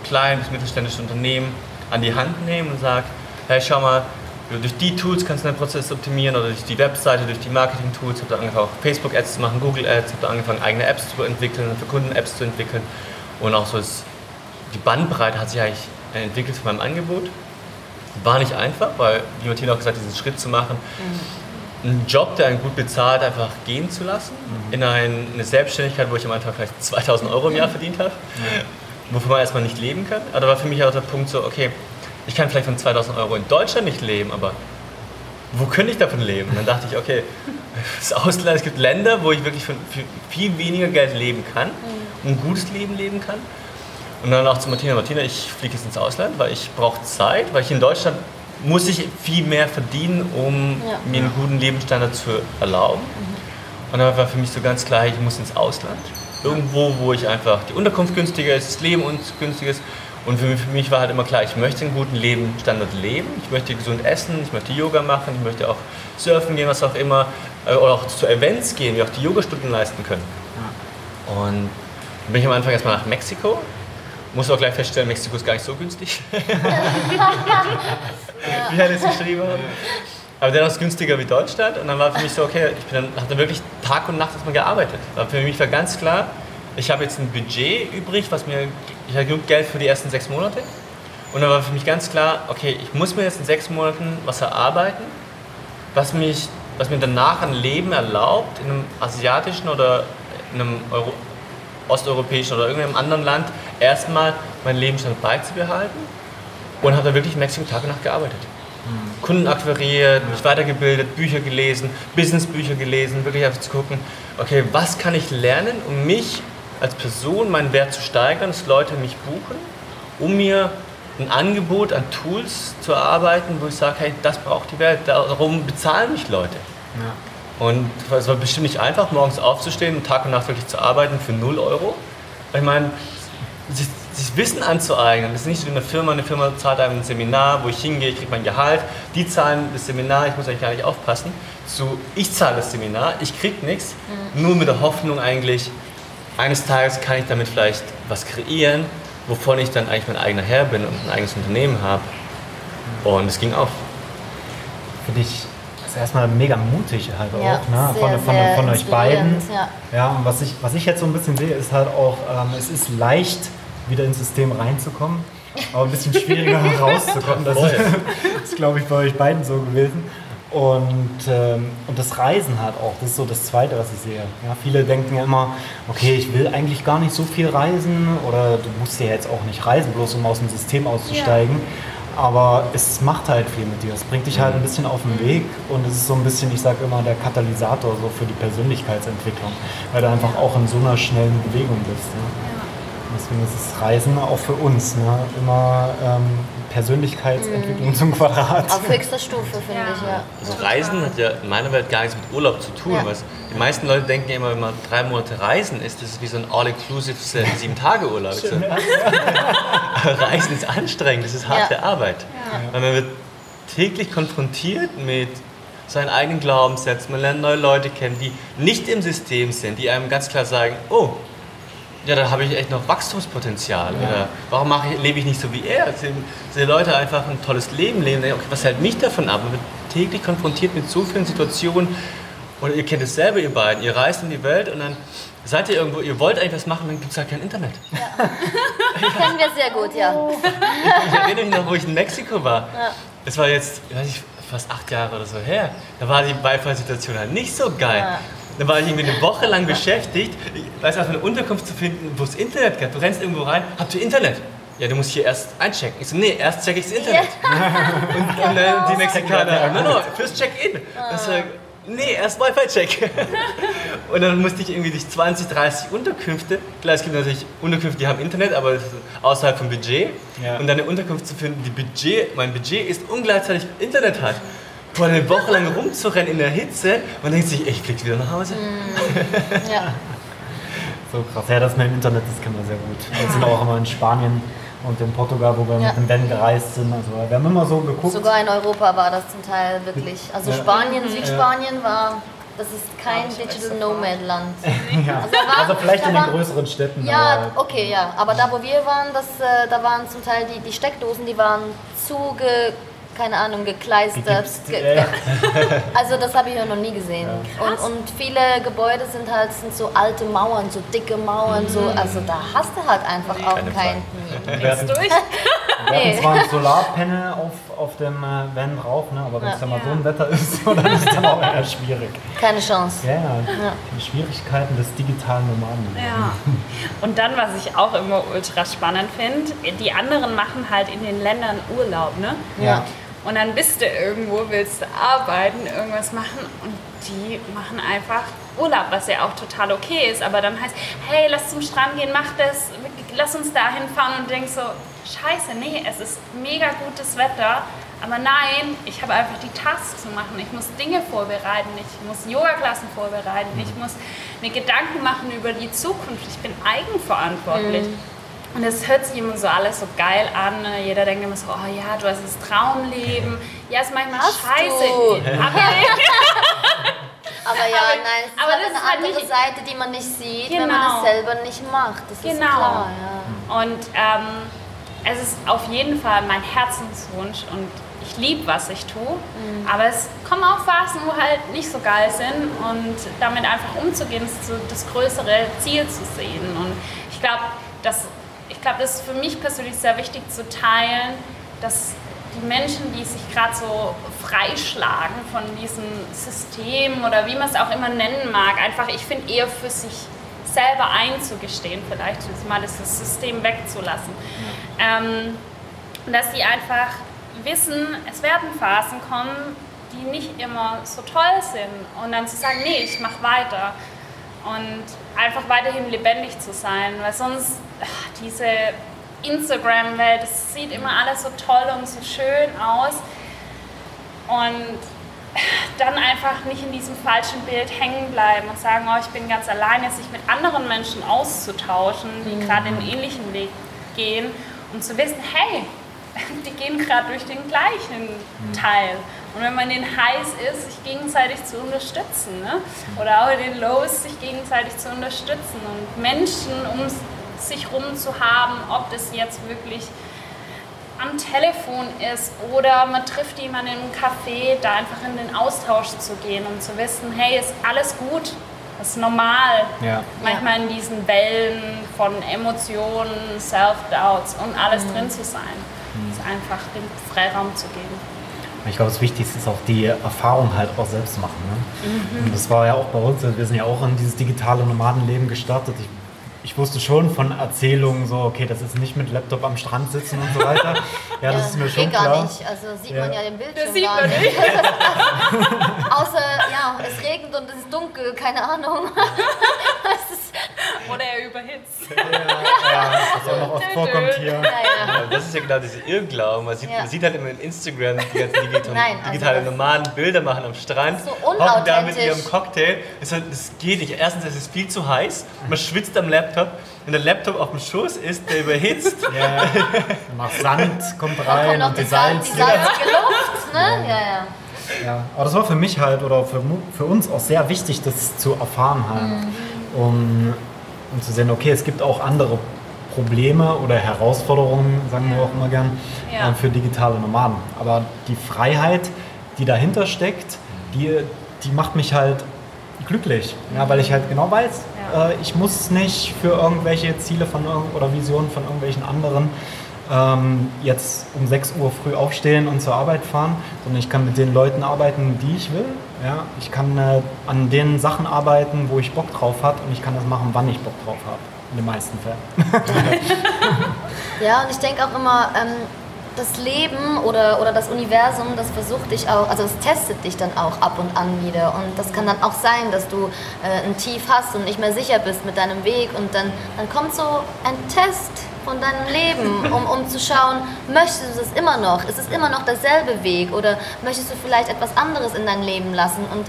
klein bis mittelständische Unternehmen an die Hand nehme und sage, hey, schau mal, durch die Tools kannst du deinen Prozess optimieren oder durch die Webseite, durch die Marketing-Tools. habe da angefangen, auch Facebook-Ads zu machen, Google-Ads, habe da angefangen, eigene Apps zu entwickeln, für Kunden Apps zu entwickeln. Und auch so ist, die Bandbreite hat sich eigentlich entwickelt von meinem Angebot. War nicht einfach, weil, wie Martina auch gesagt hat, diesen Schritt zu machen, einen Job, der einen gut bezahlt, einfach gehen zu lassen, in ein, eine Selbstständigkeit, wo ich am Anfang vielleicht 2000 Euro im Jahr verdient habe, wovon man erstmal nicht leben kann. Aber da war für mich auch der Punkt so, okay, ich kann vielleicht von 2000 Euro in Deutschland nicht leben, aber wo könnte ich davon leben? Und dann dachte ich, okay, [laughs] das Ausland, es gibt Länder, wo ich wirklich von viel weniger Geld leben kann und ein gutes Leben leben kann. Und dann auch zu Martina, Martina, ich fliege jetzt ins Ausland, weil ich brauche Zeit, weil ich in Deutschland muss ich viel mehr verdienen, um Ja. mir einen guten Lebensstandard zu erlauben. Und dann war für mich so ganz klar, ich muss ins Ausland. Irgendwo, wo ich einfach die Unterkunft günstiger ist, das Leben uns günstiger ist. Und für mich, für mich war halt immer klar, ich möchte einen guten Lebensstandard leben. Ich möchte gesund essen, ich möchte Yoga machen, ich möchte auch surfen gehen, was auch immer. äh, Oder auch zu Events gehen, wir auch die Yogastunden leisten können. Und dann bin ich am Anfang erstmal nach Mexiko. Muss auch gleich feststellen, Mexiko ist gar nicht so günstig. [laughs] Wie er das geschrieben hat. Aber dennoch ist es günstiger wie Deutschland. Und dann war für mich so, okay, ich bin dann, habe dann wirklich Tag und Nacht erstmal gearbeitet. Aber für mich war ganz klar, ich habe jetzt ein Budget übrig, was mir, ich habe genug Geld für die ersten sechs Monate. Und dann war für mich ganz klar, okay, ich muss mir jetzt in sechs Monaten was erarbeiten, was, mich, was mir danach ein Leben erlaubt, in einem asiatischen oder in einem Euro, osteuropäischen oder irgendeinem anderen Land erstmal meinen Lebensstand beizubehalten. Und habe da wirklich Mexiko Tag und Nacht gearbeitet. Kunden akquiriert, mich weitergebildet, Bücher gelesen, Businessbücher gelesen, wirklich einfach zu gucken, okay, was kann ich lernen, um mich als Person, meinen Wert zu steigern, dass Leute mich buchen, um mir ein Angebot an Tools zu erarbeiten, wo ich sage, hey, das braucht die Welt, darum bezahlen mich Leute. Und es war bestimmt nicht einfach, morgens aufzustehen und Tag und Nacht wirklich zu arbeiten für 0 Euro. Ich meine, sich, sich Wissen anzueignen, das ist nicht so wie eine Firma. Eine Firma zahlt einem ein Seminar, wo ich hingehe, ich kriege mein Gehalt. Die zahlen das Seminar, ich muss eigentlich gar nicht aufpassen. So, ich zahle das Seminar, ich kriege nichts, nur mit der Hoffnung eigentlich, eines Tages kann ich damit vielleicht was kreieren, wovon ich dann eigentlich mein eigener Herr bin und ein eigenes Unternehmen habe. Und es ging auf. Finde ich ist erstmal mega mutig halt Ja, auch, ne? sehr, von, von, sehr von euch beiden. ja. Ja, und was ich, was ich jetzt so ein bisschen sehe, ist halt auch, ähm, es ist leicht, wieder ins System reinzukommen, aber ein bisschen schwieriger [laughs] rauszukommen. Das Voll. [laughs] ist, glaube ich, bei euch beiden so gewesen. Und, ähm, und das Reisen halt auch, das ist so das Zweite, was ich sehe. Ja, viele denken ja immer, okay, ich will eigentlich gar nicht so viel reisen oder du musst ja jetzt auch nicht reisen, bloß um aus dem System auszusteigen. Aber es macht halt viel mit dir. Es bringt dich halt ein bisschen auf den Weg und es ist so ein bisschen, ich sage immer, der Katalysator so für die Persönlichkeitsentwicklung, weil du einfach auch in so einer schnellen Bewegung bist. Ne? Deswegen ist das Reisen auch für uns ne? immer ähm, Persönlichkeitsentwicklung mhm. zum Quadrat. Auf höchster Stufe, finde ja. ich, ja. Also Reisen hat ja in meiner Welt gar nichts mit Urlaub zu tun. Ja. die meisten Leute denken ja immer, wenn man drei Monate reisen ist, das ist wie so ein All-Inclusive Sieben-Tage-Urlaub. So. [laughs] reisen ist anstrengend, das ist harte ja. Arbeit. Weil man wird täglich konfrontiert mit seinen eigenen Glaubenssätzen, man lernt neue Leute kennen, die nicht im System sind, die einem ganz klar sagen, oh, ja, da habe ich echt noch Wachstumspotenzial. Ja. Oder warum mache ich, lebe ich nicht so wie er? Diese Leute einfach ein tolles Leben leben. Okay, was hält mich davon ab? Man wird täglich konfrontiert mit so vielen Situationen. Oder ihr kennt es selber, ihr beiden. Ihr reist in die Welt und dann seid ihr irgendwo, ihr wollt eigentlich was machen, dann gibt es halt kein Internet. Ja. Kennen wir sehr gut, ja. Ich erinnere mich noch, wo ich in Mexiko war. Ja. Das war jetzt, ich weiß nicht, fast acht Jahre oder so her. Da war die Beifallsituation halt nicht so geil. Ja. Dann war ich irgendwie eine Woche lang beschäftigt, weiß einfach eine Unterkunft zu finden, wo es Internet gibt. Du rennst irgendwo rein, habt ihr Internet? Ja, du musst hier erst einchecken. Ich so, nee, erst check ich das Internet. Ja. [laughs] Und, und dann die Mexikaner, no, no, fürs Check-in. Ah. Nee, erst Wi-Fi-Check. [laughs] und dann musste ich irgendwie durch 20, 30 Unterkünfte. Klar, es gibt natürlich Unterkünfte, die haben Internet, aber außerhalb vom Budget. Ja. Und dann eine Unterkunft zu finden, die Budget, mein Budget ist und gleichzeitig Internet hat. Vor eine Woche lang rumzurennen in der Hitze, man denkt sich, ich flieg wieder nach Hause. Mm, ja. [laughs] so krass. Ja, das mit dem Internet, das kennen wir sehr gut. Wir sind auch immer in Spanien und in Portugal, wo wir ja. mit dem Ben gereist sind. Also wir haben immer so geguckt. Sogar in Europa war das zum Teil wirklich. Also ja. Spanien, Südspanien war das ist kein Digital Nomad Land. [laughs] ja. also, war, also, vielleicht in den größeren Städten. Ja, okay, ja. Aber da, wo wir waren, das, äh, da waren zum Teil die, die Steckdosen, die waren zuge keine Ahnung, gekleistert. [laughs] Ge ja. [laughs] also das habe ich ja noch nie gesehen. Ja. Und, und viele Gebäude sind halt sind so alte Mauern, so dicke Mauern, mhm. so, also da hast du halt einfach auch keinen nichts durch. [laughs] Wir hatten zwar ein Solarpanel auf, auf dem äh, Van drauf, ne, aber wenn es ja. mal so ein Wetter ist, dann ist es dann auch eher schwierig. Keine Chance. Ja, ja. Die Schwierigkeiten des digitalen Nomaden. Ja. Und dann, was ich auch immer ultra spannend finde, die anderen machen halt in den Ländern Urlaub, ne? Ja. Und dann bist du irgendwo, willst du arbeiten, irgendwas machen und die machen einfach Urlaub, was ja auch total okay ist. Aber dann heißt, hey, lass zum Strand gehen, mach das, lass uns dahin fahren und denkst so, scheiße, nee, es ist mega gutes Wetter, aber nein, ich habe einfach die Tasks zu machen. Ich muss Dinge vorbereiten, ich muss Yoga-Klassen vorbereiten, ich muss mir Gedanken machen über die Zukunft. Ich bin eigenverantwortlich. Mhm. Und es hört sich immer so alles so geil an. Ne? Jeder denkt immer so, oh ja, du hast das Traumleben. Ja, ist manchmal hast scheiße. [laughs] Aber ja, aber, nein, es aber ist das eine halt andere Seite, die man nicht sieht, genau. wenn man es genau. selber nicht macht. Das genau. ist klar, ja. Und ähm, es ist auf jeden Fall mein Herzenswunsch und ich liebe, was ich tue. Mhm. Aber es kommen auch Phasen, wo halt nicht so geil sind und damit einfach umzugehen, ist so das größere Ziel zu sehen. Und ich glaube, dass ich glaube, das ist für mich persönlich sehr wichtig zu teilen, dass die Menschen, die sich gerade so freischlagen von diesem System oder wie man es auch immer nennen mag, einfach, ich finde, eher für sich selber einzugestehen, vielleicht mal das System wegzulassen. Ähm, dass sie einfach wissen, es werden Phasen kommen, die nicht immer so toll sind. Und dann zu sagen, nee, ich mache weiter und einfach weiterhin lebendig zu sein, weil sonst ach, diese Instagram-Welt, das sieht immer alles so toll und so schön aus und dann einfach nicht in diesem falschen Bild hängen bleiben und sagen, oh, ich bin ganz alleine, sich mit anderen Menschen auszutauschen, die mhm. gerade den ähnlichen Weg gehen und zu wissen, hey, [laughs] die gehen gerade durch den gleichen mhm. Teil und wenn man in den Highs ist, sich gegenseitig zu unterstützen. Ne? Oder auch in den Lows, sich gegenseitig zu unterstützen. Und Menschen um sich herum zu haben, ob das jetzt wirklich am Telefon ist oder man trifft jemanden im Café, da einfach in den Austausch zu gehen und zu wissen, hey, ist alles gut, das ist normal. Ja. Manchmal in diesen Wellen von Emotionen, Self-Doubts und alles mhm. drin zu sein. Mhm. Ist einfach den Freiraum zu geben. Ich glaube, das Wichtigste ist auch die Erfahrung halt auch selbst machen. Ne? Mhm. Und das war ja auch bei uns, wir sind ja auch in dieses digitale Nomadenleben gestartet. Ich, ich, wusste schon von Erzählungen so, okay, das ist nicht mit Laptop am Strand sitzen und so weiter. [laughs] Ja, das ist mir schon gar klar. nicht. Also sieht ja. man ja im Bildschirm das sieht man nicht. [laughs] [laughs] Außer, ja, es regnet und es ist dunkel, keine Ahnung. Ist [laughs] Oder er überhitzt. Was auch noch oft vorkommt hier. Ja, ja. Ja, das ist ja genau dieser Irrglaube. Man sieht, Ja. man sieht halt immer in Instagram die ganzen [laughs] digital, Nein, also digitale das- normalen Bilder machen am Strand. So hocken da mit ihrem Cocktail. Es, halt, das geht nicht. Erstens ist es viel zu heiß. Man schwitzt am Laptop. Wenn der Laptop auf dem Schoß ist, der überhitzt. [laughs] Ja, nach Sand kommt rein und die die, Salz, die salzige Luft, ne? Ja, ja. Ja, aber das war für mich halt oder für, für uns auch sehr wichtig, das zu erfahren halt. Um, um zu sehen, okay, es gibt auch andere Probleme oder Herausforderungen, sagen wir auch immer gern, Ja. äh, für digitale Nomaden. Aber die Freiheit, die dahinter steckt, die, die macht mich halt glücklich, ja, weil ich halt genau weiß, Ja. äh, ich muss nicht für irgendwelche Ziele von oder Visionen von irgendwelchen anderen ähm, jetzt um 6 Uhr früh aufstehen und zur Arbeit fahren, sondern ich kann mit den Leuten arbeiten, die ich will. Ja? Ich kann äh, an den Sachen arbeiten, wo ich Bock drauf habe und ich kann das machen, wann ich Bock drauf habe. In den meisten Fällen. [laughs] Ja, und ich denke auch immer, ähm, das Leben oder, oder das Universum, das versucht dich auch, also es testet dich dann auch ab und an wieder. Und das kann dann auch sein, dass du äh, ein Tief hast und nicht mehr sicher bist mit deinem Weg. Und dann, dann kommt so ein Test von deinem Leben, um, um zu schauen, möchtest du das immer noch? Ist es immer noch derselbe Weg? Oder möchtest du vielleicht etwas anderes in dein Leben lassen? Und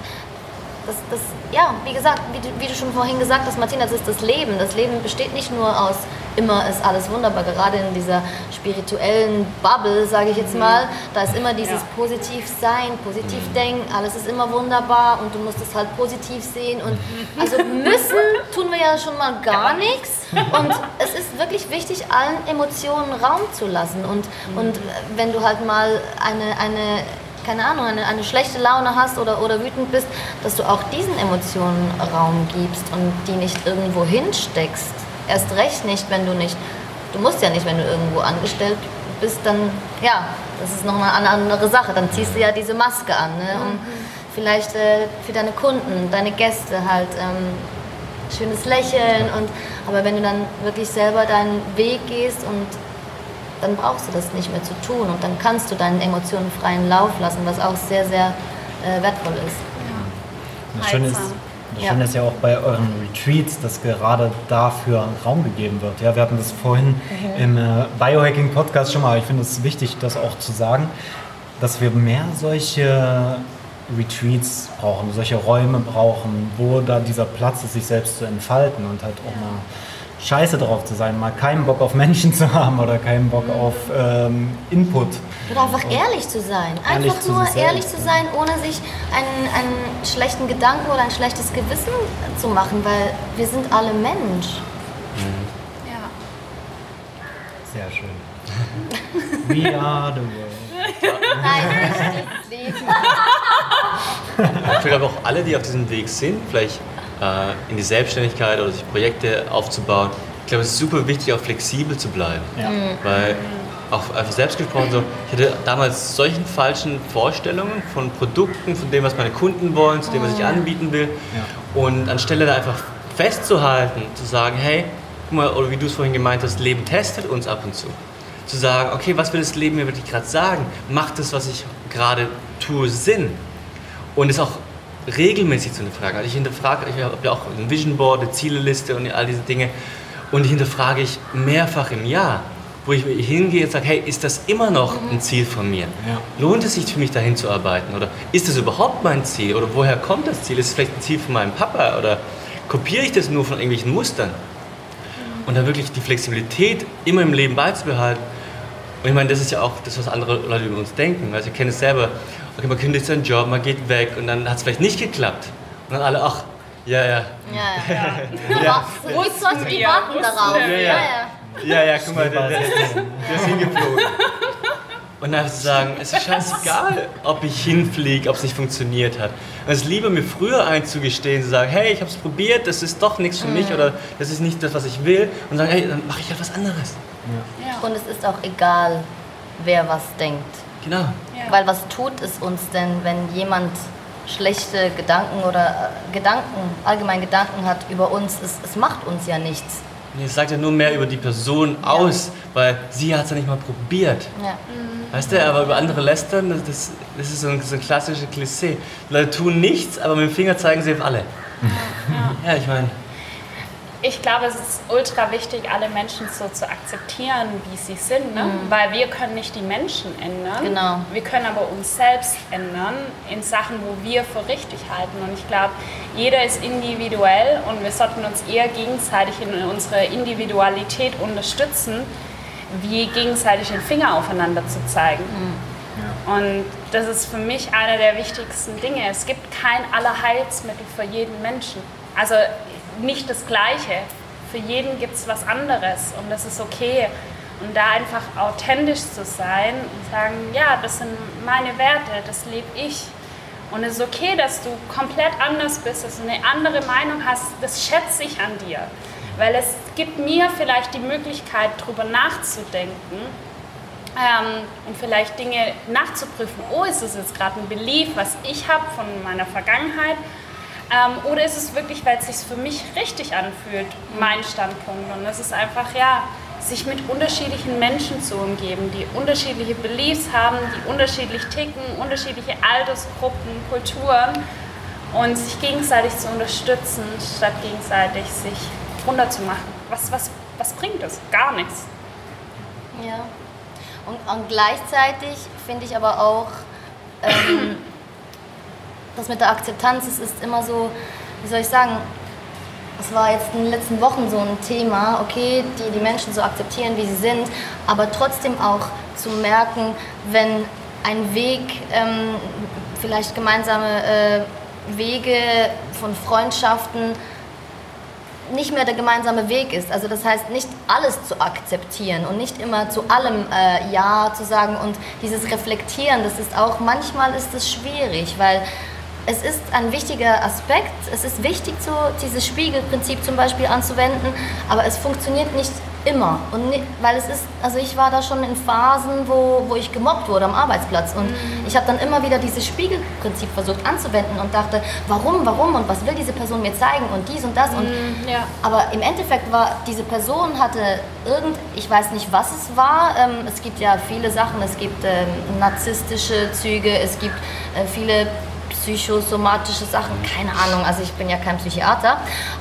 das, das, ja, wie gesagt, wie du, wie du schon vorhin gesagt hast, Martina, das ist das Leben. Das Leben besteht nicht nur aus immer ist alles wunderbar, gerade in dieser spirituellen Bubble, sage ich jetzt mal. Da ist immer dieses Ja. positiv sein, positiv denken, alles ist immer wunderbar und du musst es halt positiv sehen. Und also müssen tun wir ja schon mal gar nichts. Und es ist wirklich wichtig, allen Emotionen Raum zu lassen. Und, und wenn du halt mal eine, eine keine Ahnung, eine, eine schlechte Laune hast oder, oder wütend bist, dass du auch diesen Emotionen Raum gibst und die nicht irgendwo hinsteckst. Erst recht nicht, wenn du nicht, du musst ja nicht, wenn du irgendwo angestellt bist, dann, ja, das ist nochmal eine andere Sache. Dann ziehst du ja diese Maske an, ne? um vielleicht äh, für deine Kunden, deine Gäste halt ähm, schönes Lächeln und, aber wenn du dann wirklich selber deinen Weg gehst und dann brauchst du das nicht mehr zu tun und dann kannst du deinen Emotionen freien Lauf lassen, was auch sehr, sehr äh, wertvoll ist. Das Schöne, ist, das Ja. Schöne ist ja auch bei euren Retreats, dass gerade dafür Raum gegeben wird. Ja, wir hatten das vorhin im äh, Biohacking-Podcast schon mal. Ich finde es wichtig, das auch zu sagen, dass wir mehr solche Retreats brauchen, solche Räume brauchen, wo da dieser Platz ist, sich selbst zu entfalten und halt auch mal scheiße drauf zu sein, mal keinen Bock auf Menschen zu haben oder keinen Bock auf ähm, Input. Oder einfach ehrlich zu sein. Ehrlich Einfach zu nur selbst, ehrlich zu sein, ohne sich einen, einen schlechten Gedanken oder ein schlechtes Gewissen zu machen, weil wir sind alle Mensch. Ja. Sehr schön. [laughs] We are the world. Nein, nicht Lied. Ich glaube auch alle, die auf diesem Weg sind, vielleicht in die Selbstständigkeit oder sich Projekte aufzubauen, ich glaube, es ist super wichtig, auch flexibel zu bleiben. Ja. Weil, auch einfach selbst gesprochen, so, ich hatte damals solchen falschen Vorstellungen von Produkten, von dem, was meine Kunden wollen, zu dem, was ich anbieten will. Und anstelle da einfach festzuhalten, zu sagen, hey, guck mal, oder wie du es vorhin gemeint hast, Leben testet uns ab und zu. Zu sagen, okay, was will das Leben mir wirklich gerade sagen? Macht das, was ich gerade tue, Sinn? Und es auch regelmäßig zu hinterfragen. Also ich hinterfrage, ich habe ja auch ein Vision Board, eine Zieleliste und all diese Dinge. Und die hinterfrage ich mehrfach im Jahr, wo ich hingehe und sage, hey, ist das immer noch ein Ziel von mir? Ja. Lohnt es sich für mich dahin zu arbeiten? Oder ist das überhaupt mein Ziel? Oder woher kommt das Ziel? Ist es vielleicht ein Ziel von meinem Papa? Oder kopiere ich das nur von irgendwelchen Mustern? Und dann wirklich die Flexibilität immer im Leben beizubehalten. Und ich meine, das ist ja auch das, was andere Leute über uns denken. Also ich kenne es selber. Okay, man kündigt seinen Job, man geht weg und dann hat es vielleicht nicht geklappt. Und dann alle, ach, ja, ja. Ja, ja. Ja, Wo ist sonst die Ja, warten darauf? Ja, Ja, ja. ja, ja, guck mal, der, der, der, ist hingeflogen. Und dann zu sagen, es ist scheißegal, ob ich hinfliege, ob es nicht funktioniert hat. Und es ist lieber, mir früher einzugestehen, zu sagen, hey, ich habe es probiert, das ist doch nichts für mich oder das ist nicht das, was ich will. Und sagen, hey, dann mache ich halt was anderes. Und es ist auch egal, wer was denkt. Genau. Ja. Weil was tut es uns denn, wenn jemand schlechte Gedanken oder äh, Gedanken, allgemein Gedanken hat über uns? Es, es macht uns ja nichts. Es sagt ja nur mehr über die Person aus, weil sie hat es ja nicht mal probiert. Ja. Weißt du, aber über andere lästern, das, das, das ist so ein, so ein klassisches Klischee. Die Leute tun nichts, aber mit dem Finger zeigen sie auf alle. Ja, ich meine, ich glaube, es ist ultra wichtig, alle Menschen so zu akzeptieren, wie sie sind, ne? Mhm. weil wir können nicht die Menschen ändern. Genau. Wir können aber uns selbst ändern in Sachen, wo wir für richtig halten. Und ich glaube, jeder ist individuell und wir sollten uns eher gegenseitig in unserer Individualität unterstützen, wie gegenseitig den Finger aufeinander zu zeigen. Mhm. Ja. Und das ist für mich einer der wichtigsten Dinge. Es gibt kein Allerheilsmittel für jeden Menschen. Also nicht das Gleiche. Für jeden gibt es was anderes und das ist okay. Und da einfach authentisch zu sein und sagen, ja, das sind meine Werte, das lebe ich. Und es ist okay, dass du komplett anders bist, dass du eine andere Meinung hast, das schätze ich an dir. Weil es gibt mir vielleicht die Möglichkeit, darüber nachzudenken ähm, und vielleicht Dinge nachzuprüfen. Oh, ist es jetzt gerade ein Belief, was ich habe von meiner Vergangenheit? Ähm, oder ist es wirklich, weil es sich für mich richtig anfühlt, mein Standpunkt? Und das ist einfach, ja, sich mit unterschiedlichen Menschen zu umgeben, die unterschiedliche Beliefs haben, die unterschiedlich ticken, unterschiedliche Altersgruppen, Kulturen und sich gegenseitig zu unterstützen, statt gegenseitig sich runterzumachen. Was, was, was bringt es? Gar nichts. Ja. Und, und gleichzeitig finde ich aber auch, ähm, das mit der Akzeptanz, es ist immer so, wie soll ich sagen, es war jetzt in den letzten Wochen so ein Thema, okay, die, die Menschen so akzeptieren, wie sie sind, aber trotzdem auch zu merken, wenn ein Weg, ähm, vielleicht gemeinsame äh, Wege von Freundschaften, nicht mehr der gemeinsame Weg ist. Also das heißt, nicht alles zu akzeptieren und nicht immer zu allem äh, Ja zu sagen und dieses Reflektieren, das ist auch, manchmal ist es schwierig, weil es ist ein wichtiger Aspekt. Es ist wichtig, so dieses Spiegelprinzip zum Beispiel anzuwenden, aber es funktioniert nicht immer. Und nicht, weil es ist, also ich war da schon in Phasen, wo, wo ich gemobbt wurde am Arbeitsplatz und mhm. ich habe dann immer wieder dieses Spiegelprinzip versucht anzuwenden und dachte, warum, warum und was will diese Person mir zeigen und dies und das und mhm, ja. aber im Endeffekt war diese Person hatte irgend, ich weiß nicht, was es war. Ähm, es gibt ja viele Sachen, es gibt ähm, narzisstische Züge, es gibt äh, viele psychosomatische Sachen, keine Ahnung, also ich bin ja kein Psychiater,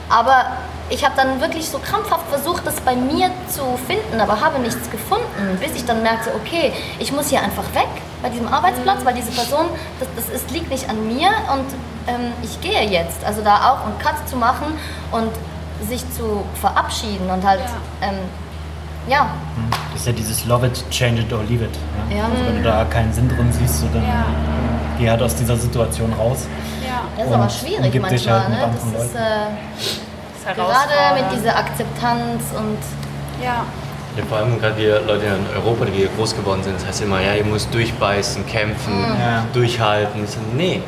aber ich habe dann wirklich so krampfhaft versucht, das bei mir zu finden, aber habe nichts gefunden, bis ich dann merkte, okay, ich muss hier einfach weg bei diesem Arbeitsplatz, weil diese Person, das, das ist, liegt nicht an mir und ähm, ich gehe jetzt. Also da auch einen Cut zu machen und sich zu verabschieden und halt, ja. Ähm, ja. Das ist ja dieses Love it, change it or leave it. Ja? Ja. Also wenn du da keinen Sinn drin siehst, so dann ja. Geh halt aus dieser Situation raus. Ja. Das ist aber schwierig manchmal. Halt ne? Das ist, äh, gerade mit dieser Akzeptanz und ja. Ja, vor allem gerade wir Leute in Europa, die wir groß geworden sind, das heißt immer, ja, ihr müsst durchbeißen, kämpfen, mhm. ja. durchhalten. Ich so, nee.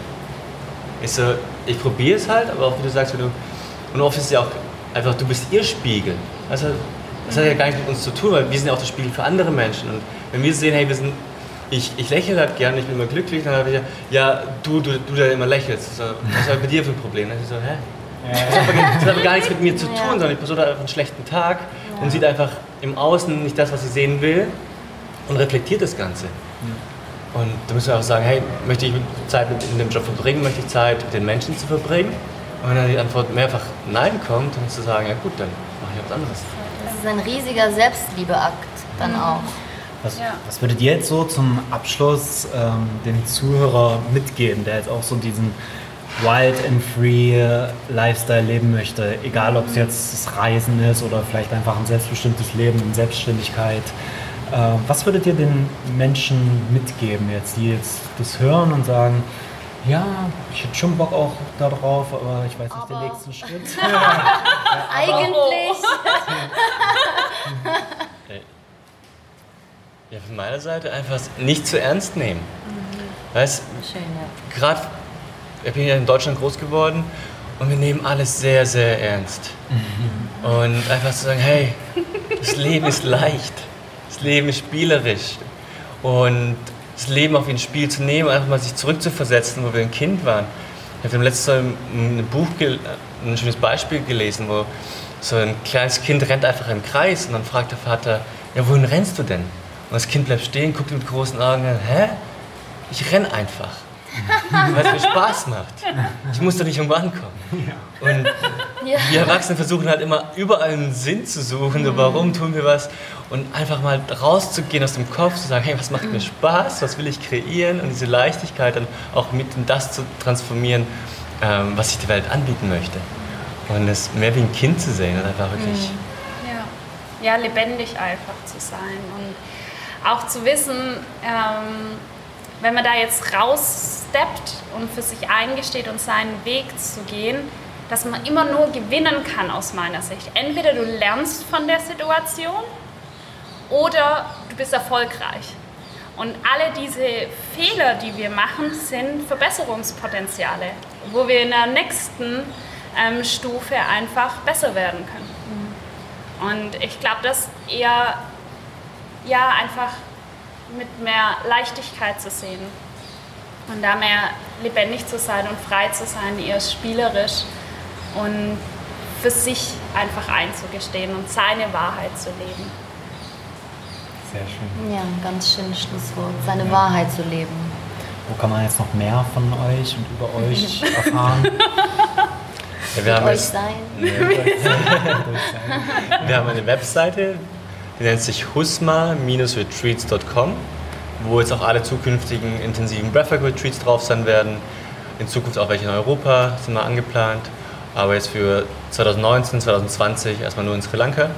Ich so, ich probiere es halt, aber auch wie du sagst, wenn du, und oft ist es ja auch einfach, du bist ihr Spiegel. Also das hat ja gar nichts mit uns zu tun, weil wir sind ja auch das Spiegel für andere Menschen. Und wenn wir sehen, hey, wir sind, ich, ich lächle halt gerne, ich bin immer glücklich, dann habe ich ja, ja, du, du, du der immer lächelst. So, was ist bei dir für ein Problem? Dann ich so, hä? Das hat, aber, das hat gar nichts mit mir zu tun, sondern die Person hat einfach einen schlechten Tag und sieht einfach im Außen nicht das, was sie sehen will und reflektiert das Ganze. Und da müssen wir auch sagen, hey, möchte ich Zeit mit in dem Job verbringen, möchte ich Zeit mit den Menschen zu verbringen? Und wenn dann die Antwort mehrfach Nein kommt, dann zu sagen, ja gut, dann mache ich was anderes ist ein riesiger Selbstliebeakt dann mhm. auch. Was, ja. was, würdet ihr jetzt so zum Abschluss ähm, dem Zuhörer mitgeben, der jetzt auch so diesen Wild and Free Lifestyle leben möchte? Egal, ob es jetzt das Reisen ist oder vielleicht einfach ein selbstbestimmtes Leben in Selbstständigkeit. Äh, was würdet ihr den Menschen mitgeben jetzt, die jetzt das hören und sagen, ja, ich hätte schon Bock auch darauf, aber ich weiß nicht, aber der nächste Schritt. [laughs] ja, Eigentlich. [laughs] ja, von meiner Seite einfach nicht zu ernst nehmen. Mhm. Weißt ja. Gerade, ich bin ja in Deutschland groß geworden und wir nehmen alles sehr, sehr ernst. Mhm. Und einfach zu sagen, hey, das Leben ist leicht, das Leben ist spielerisch. Und das Leben auf ein Spiel zu nehmen, einfach mal sich zurückzuversetzen, wo wir ein Kind waren. Ich habe letztes Mal ein Buch, ein schönes Beispiel gelesen, wo so ein kleines Kind rennt einfach im Kreis und dann fragt der Vater, ja, wohin rennst du denn? Und das Kind bleibt stehen, guckt mit großen Augen, hä? Ich renn einfach. Weil es mir Spaß macht. Ich muss doch nicht irgendwo ankommen. Und wir Erwachsenen versuchen halt immer überall einen Sinn zu suchen, so, warum tun wir was und einfach mal rauszugehen aus dem Kopf, zu sagen, hey, was macht mir Spaß, was will ich kreieren und diese Leichtigkeit dann auch mit in das zu transformieren, ähm, was ich der Welt anbieten möchte. Und es mehr wie ein Kind zu sehen und einfach wirklich... Ja. ja, lebendig einfach zu sein und auch zu wissen, ähm, wenn man da jetzt raussteppt und für sich eingesteht und seinen Weg zu gehen, dass man immer nur gewinnen kann aus meiner Sicht. Entweder du lernst von der Situation oder du bist erfolgreich. Und alle diese Fehler, die wir machen, sind Verbesserungspotenziale, wo wir in der nächsten ähm, Stufe einfach besser werden können. Und ich glaube, das eher ja, einfach mit mehr Leichtigkeit zu sehen und da mehr lebendig zu sein und frei zu sein, eher spielerisch und für sich einfach einzugestehen und seine Wahrheit zu leben. Sehr schön. Ja, ganz schönes Schlusswort. Seine Wahrheit zu leben. Wo kann man jetzt noch mehr von euch und über euch [laughs] erfahren? Ja, wir, haben Euch jetzt, sein. [laughs] wir haben eine Webseite, die nennt sich husma-retreats.com, wo jetzt auch alle zukünftigen intensiven Breathwork-Retreats drauf sein werden. In Zukunft auch welche in Europa sind mal angeplant. Aber jetzt für 2019, 2020 erstmal nur in Sri Lanka.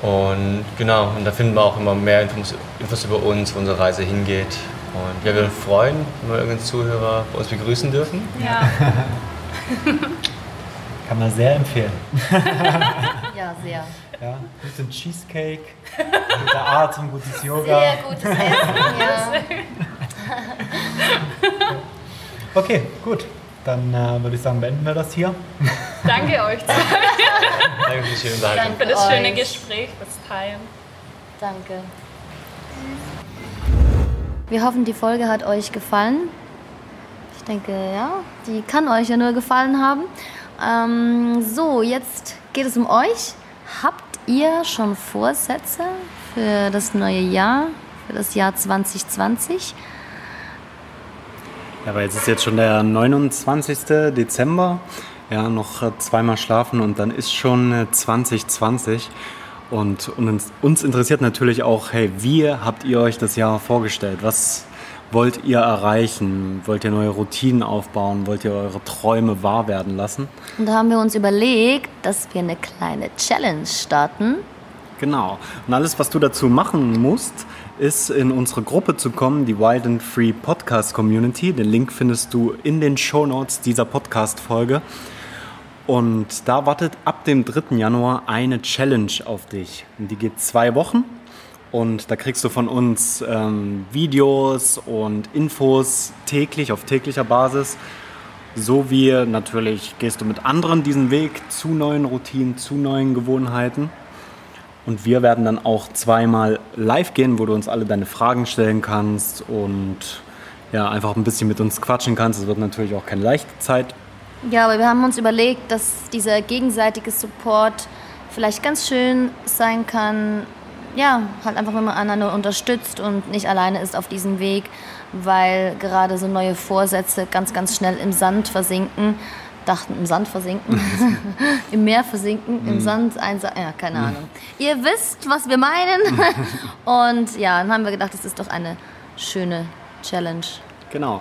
Und genau, und da finden wir auch immer mehr Infos, Infos über uns, wo unsere Reise hingeht. Und ja, wir würden freuen, wenn wir irgendeinen Zuhörer bei uns begrüßen dürfen. Ja, [laughs] Kann man sehr empfehlen. [laughs] Ja, sehr. Ja, guten Cheesecake, guter Atem, gutes Yoga. Sehr gutes Essen, ja. [laughs] Okay, gut. Dann äh, würde ich sagen, beenden wir das hier. danke euch [laughs] zwei Danke für das schöne. Gespräch, das Teilen. Danke. Wir hoffen, die Folge hat euch gefallen. Ich denke, ja, die kann euch ja nur gefallen haben. Ähm, so, jetzt geht es um euch. Habt ihr schon Vorsätze für das neue Jahr, für das Jahr 2020? Ja, aber jetzt ist jetzt schon der 29. Dezember. Ja, noch äh, zweimal schlafen und dann ist schon äh, 2020. Und, und uns, uns interessiert natürlich auch, hey, wie habt ihr euch das Jahr vorgestellt? Was wollt ihr erreichen? Wollt ihr neue Routinen aufbauen? Wollt ihr eure Träume wahr werden lassen? Und da haben wir uns überlegt, dass wir eine kleine Challenge starten. Genau. Und alles, was du dazu machen musst, ist in unsere Gruppe zu kommen, die Wild and Free Podcast Community. Den Link findest du in den Show Notes dieser Podcast-Folge. Und da wartet ab dem 3. Januar eine Challenge auf dich. Und die geht zwei Wochen. Und da kriegst du von uns ähm, Videos und Infos täglich, auf täglicher Basis. So wie natürlich gehst du mit anderen diesen Weg zu neuen Routinen, zu neuen Gewohnheiten. Und wir werden dann auch zweimal live gehen, wo du uns alle deine Fragen stellen kannst und ja, einfach ein bisschen mit uns quatschen kannst. Es wird natürlich auch keine leichte Zeit. Ja, aber wir haben uns überlegt, dass dieser gegenseitige Support vielleicht ganz schön sein kann. Ja, halt einfach, wenn man einander unterstützt und nicht alleine ist auf diesem Weg, weil gerade so neue Vorsätze ganz, ganz schnell im Sand versinken. Dachten, im Sand versinken, [laughs] im Meer versinken, im Sand einsa ja, keine Ahnung. Ihr wisst, was wir meinen. [laughs] und ja, dann haben wir gedacht, das ist doch eine schöne Challenge. Genau.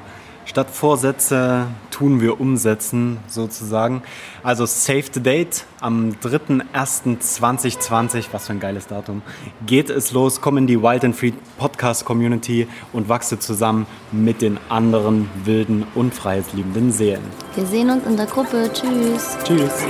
Statt Vorsätze tun wir umsetzen, sozusagen. Also Save the Date am 3.1.2020, was für ein geiles Datum, geht es los. Komm in die Wild and Free Podcast Community und wachse zusammen mit den anderen wilden und freiheitsliebenden Seelen. Wir sehen uns in der Gruppe. Tschüss. Tschüss.